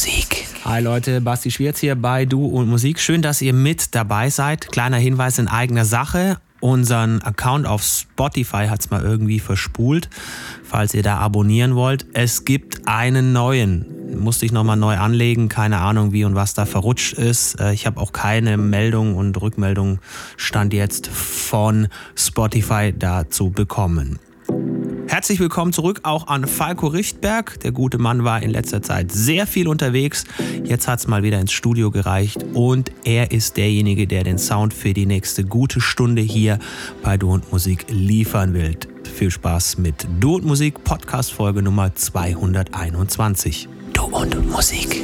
Musik. Hi Leute, Basti Schwierz hier bei Du und Musik. Schön, dass ihr mit dabei seid. Kleiner Hinweis in eigener Sache. Unseren Account auf Spotify hat es mal irgendwie verspult. Falls ihr da abonnieren wollt, es gibt einen neuen. Musste ich nochmal neu anlegen. Keine Ahnung, wie und was da verrutscht ist. Äh, ich habe auch keine Meldung und Rückmeldung stand jetzt von Spotify dazu bekommen. Herzlich willkommen zurück auch an Falco Richtberg. Der gute Mann war in letzter Zeit sehr viel unterwegs. Jetzt hat es mal wieder ins Studio gereicht und er ist derjenige, der den Sound für die nächste gute Stunde hier bei Du und Musik liefern will. Viel Spaß mit Du und Musik Podcast Folge Nummer 221. Du und Musik.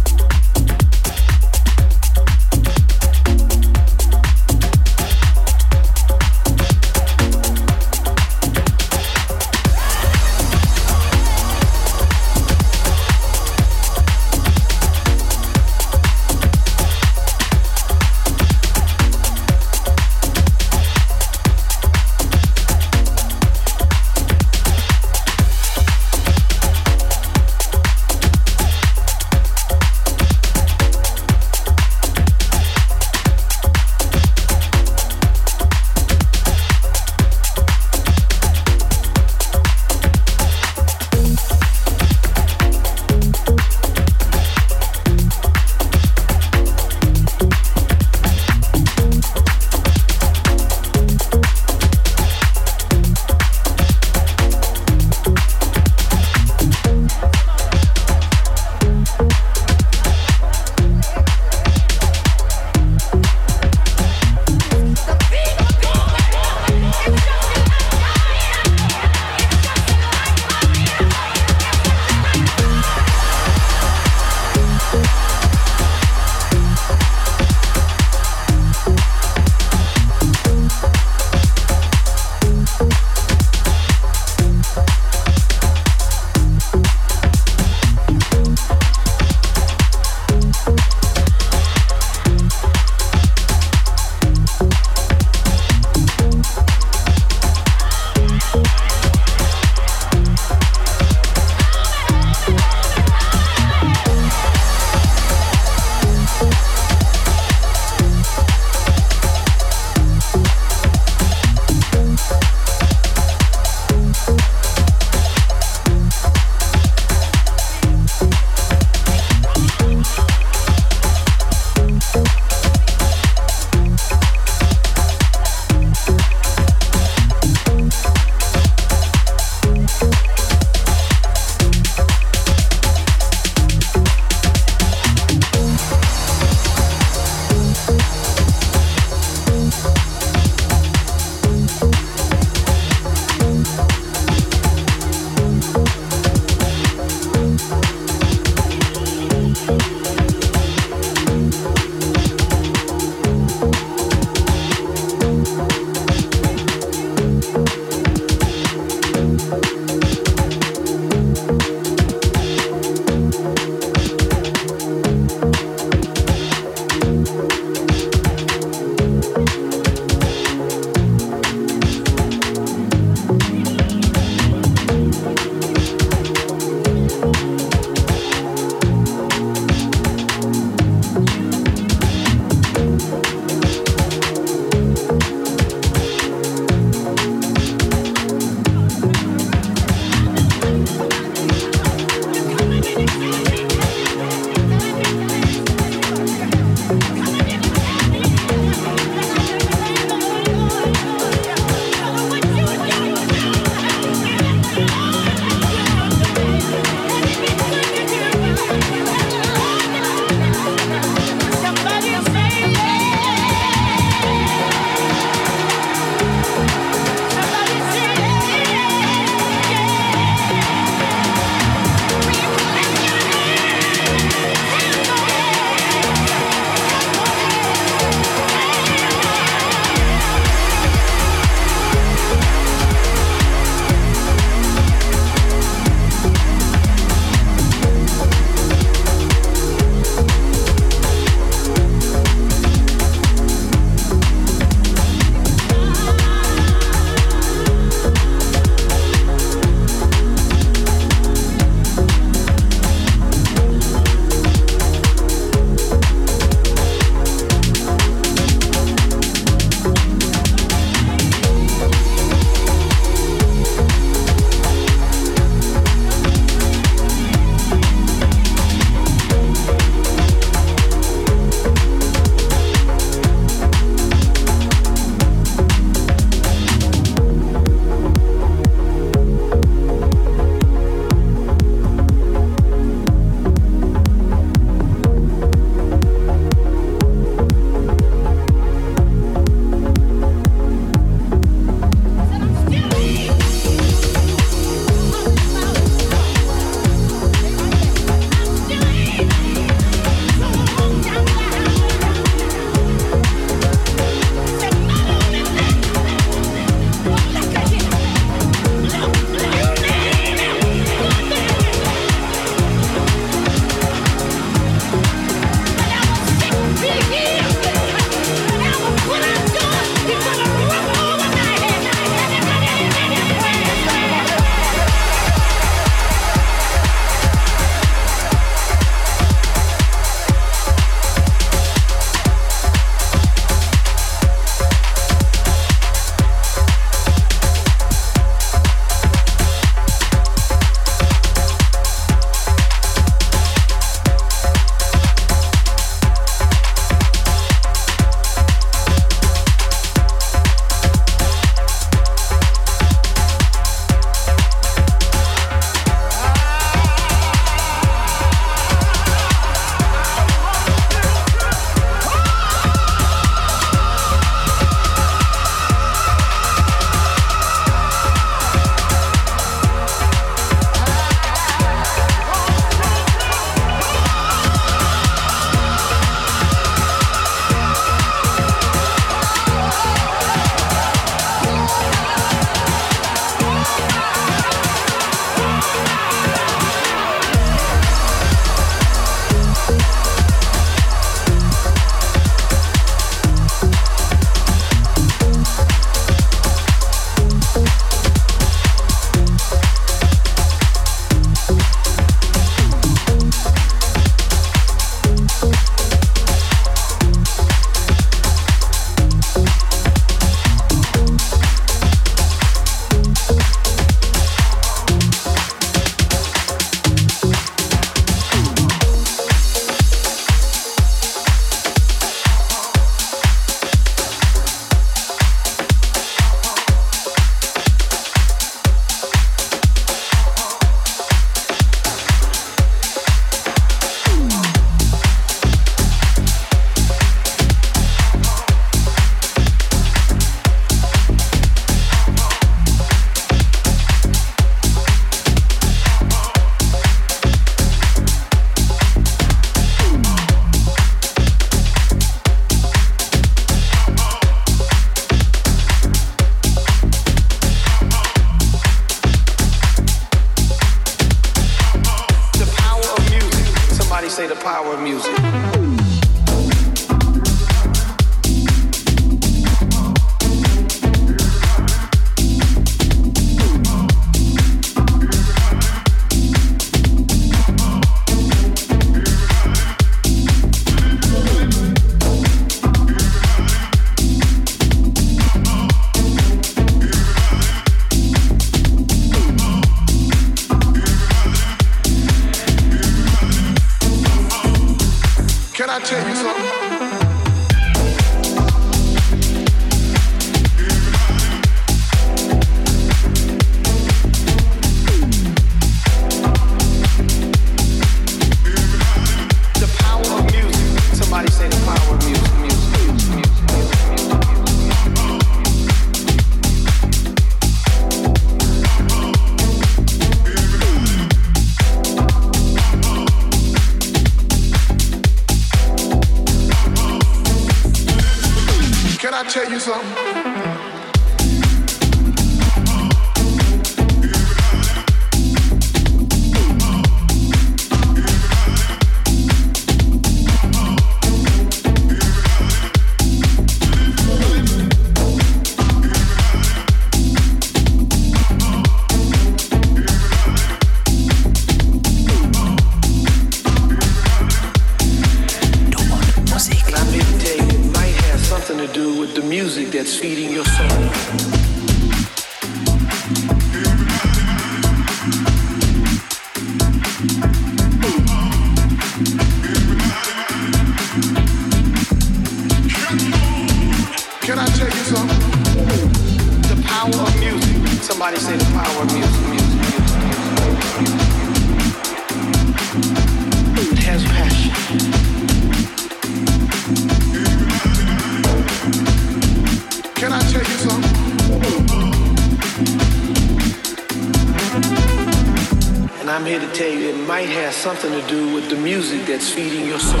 here to tell you it might have something to do with the music that's feeding your soul.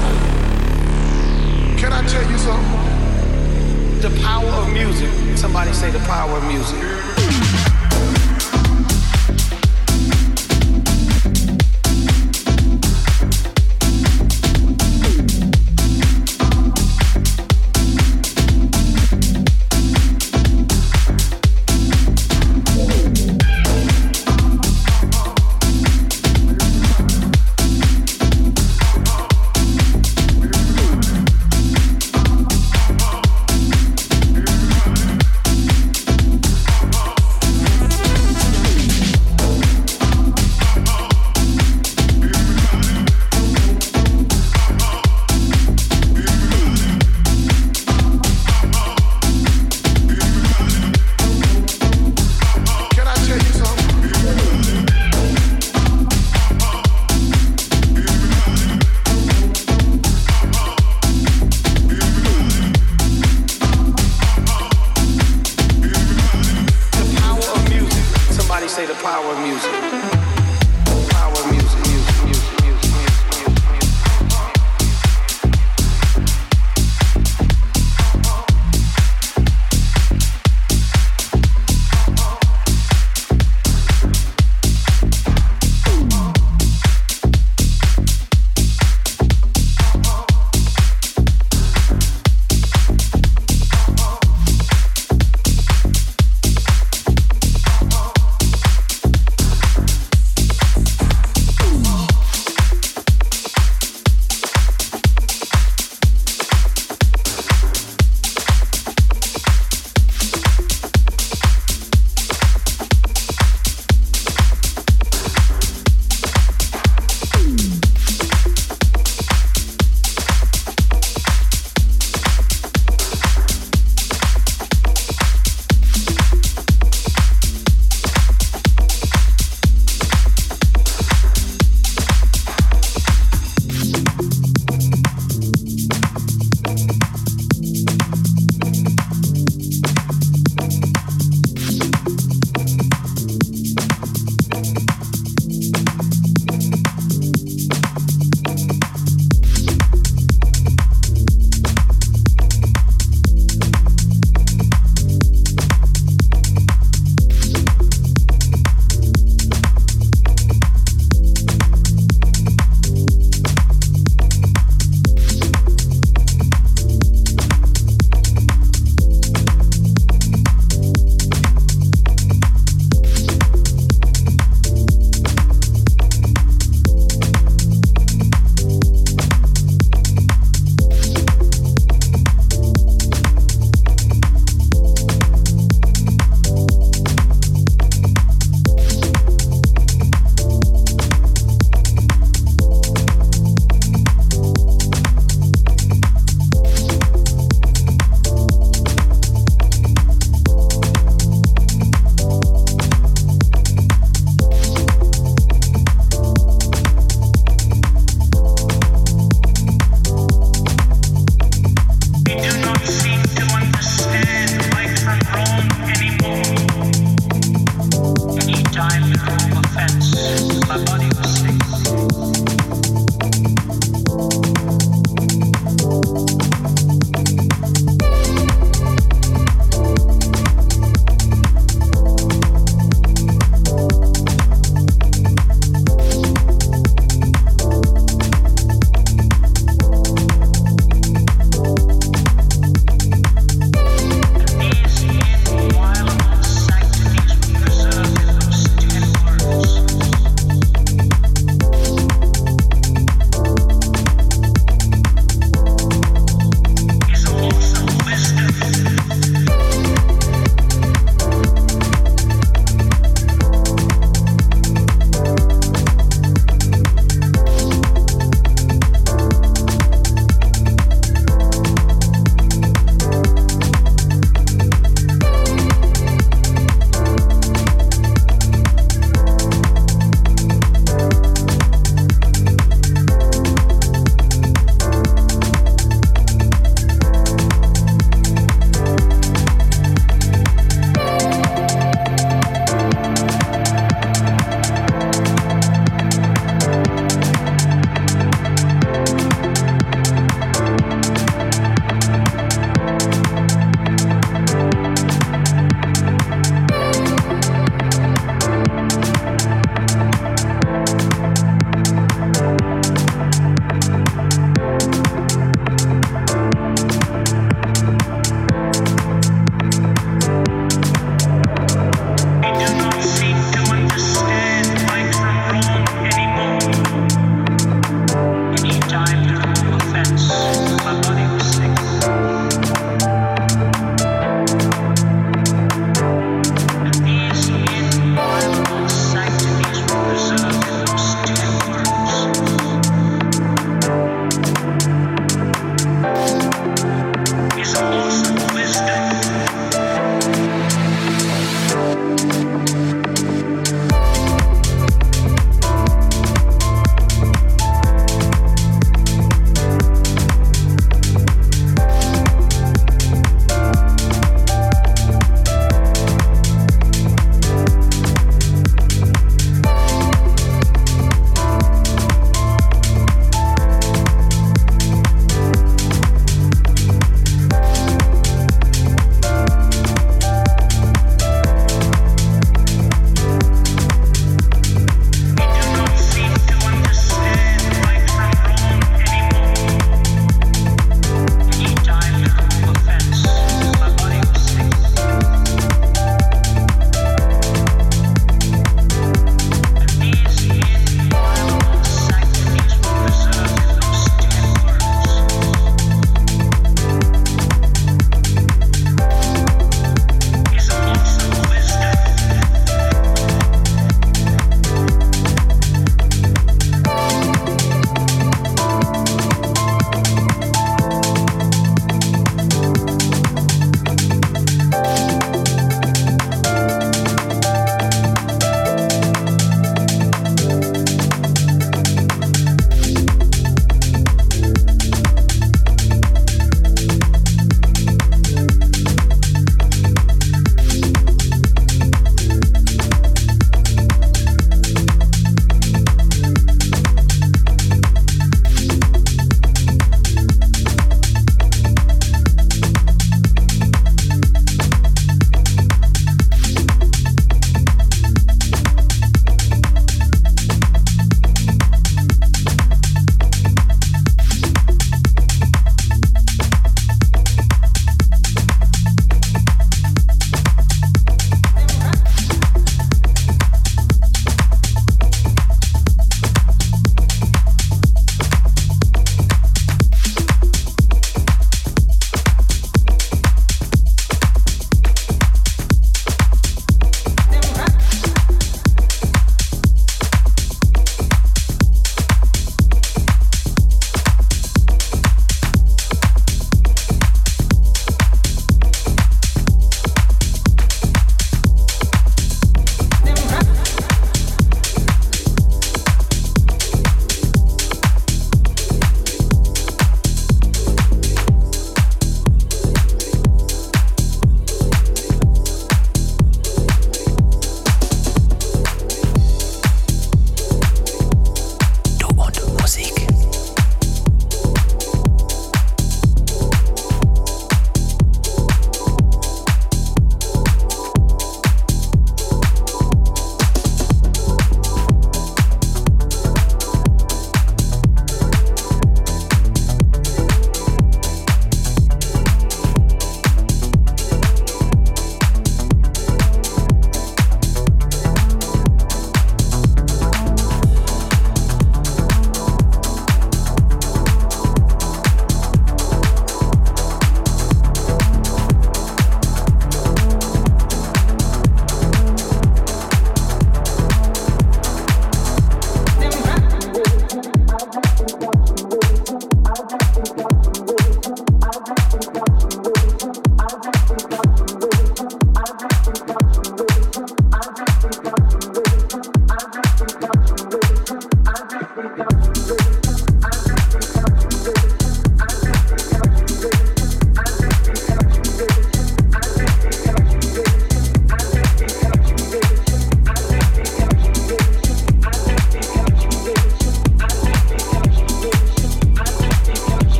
Can I tell you something? The power of music. Somebody say the power of music.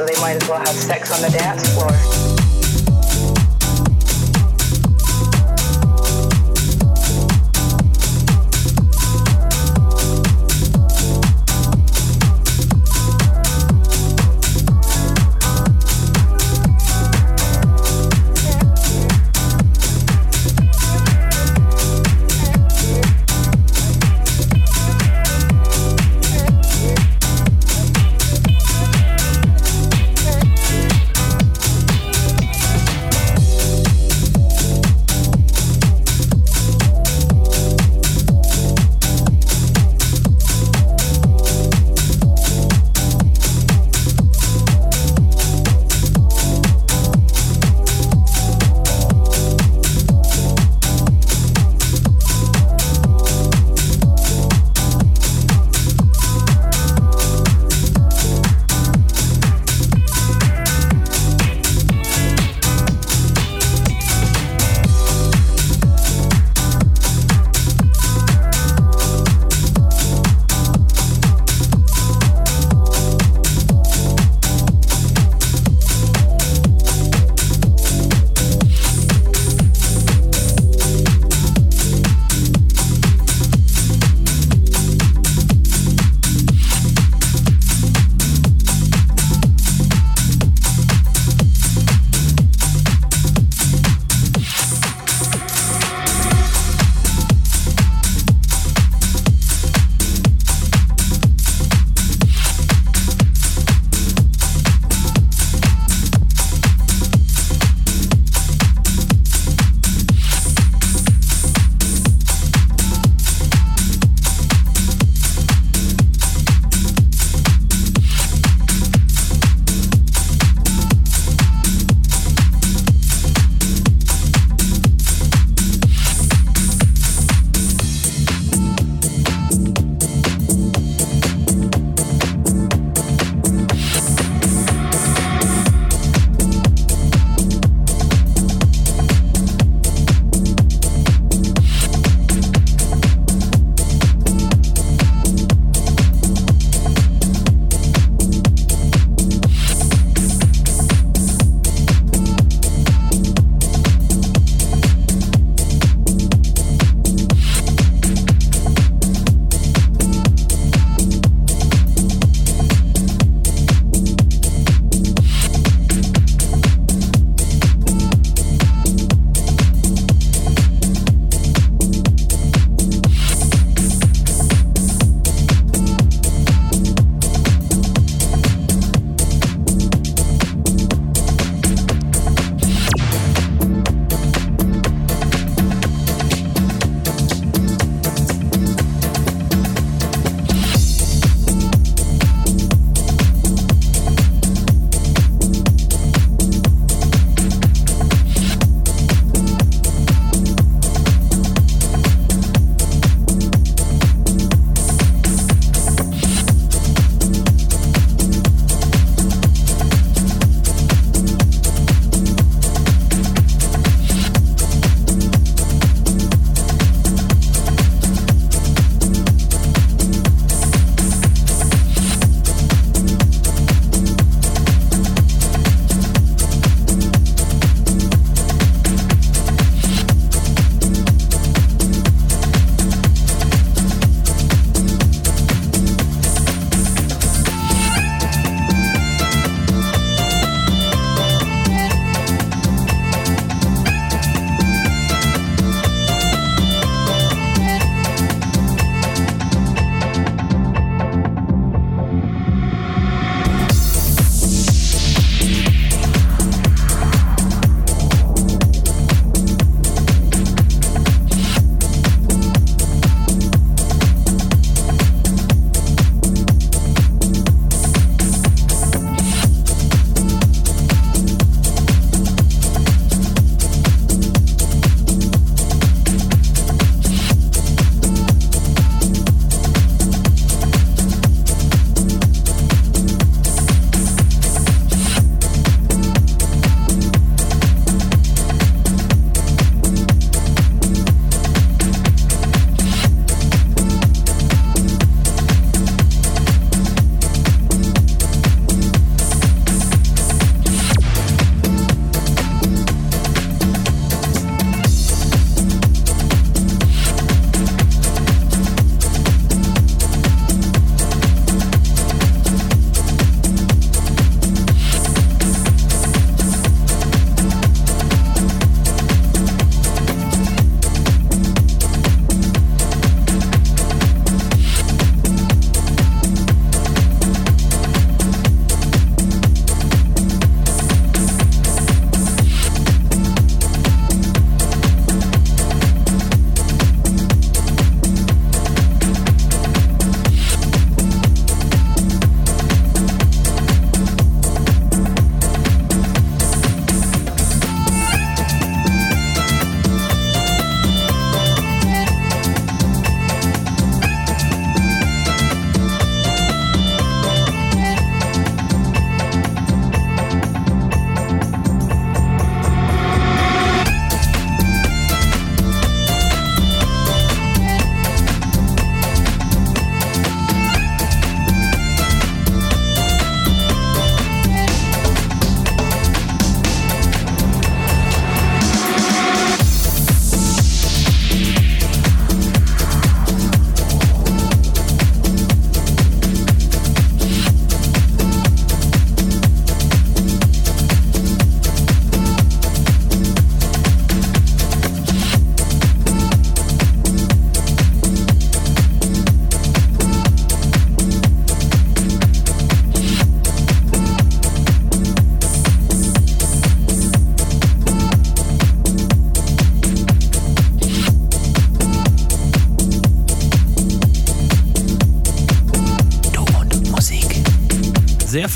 so they might as well have sex on the dance floor.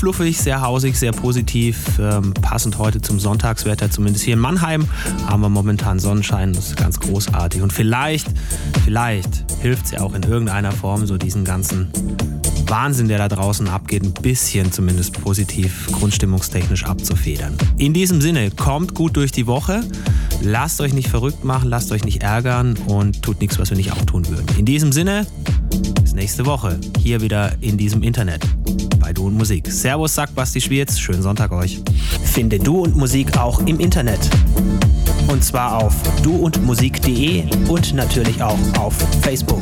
Fluffig, sehr hausig, sehr positiv. Ähm, passend heute zum Sonntagswetter, zumindest hier in Mannheim, haben wir momentan Sonnenschein. Das ist ganz großartig. Und vielleicht, vielleicht hilft es ja auch in irgendeiner Form, so diesen ganzen Wahnsinn, der da draußen abgeht, ein bisschen zumindest positiv grundstimmungstechnisch abzufedern. In diesem Sinne, kommt gut durch die Woche. Lasst euch nicht verrückt machen, lasst euch nicht ärgern und tut nichts, was wir nicht auch tun würden. In diesem Sinne, bis nächste Woche hier wieder in diesem Internet Und Musik. Servus, sagt Basti Schwierz. Schönen Sonntag euch. Finde Du und Musik auch im Internet. Und zwar auf duundmusik.de und natürlich auch auf Facebook.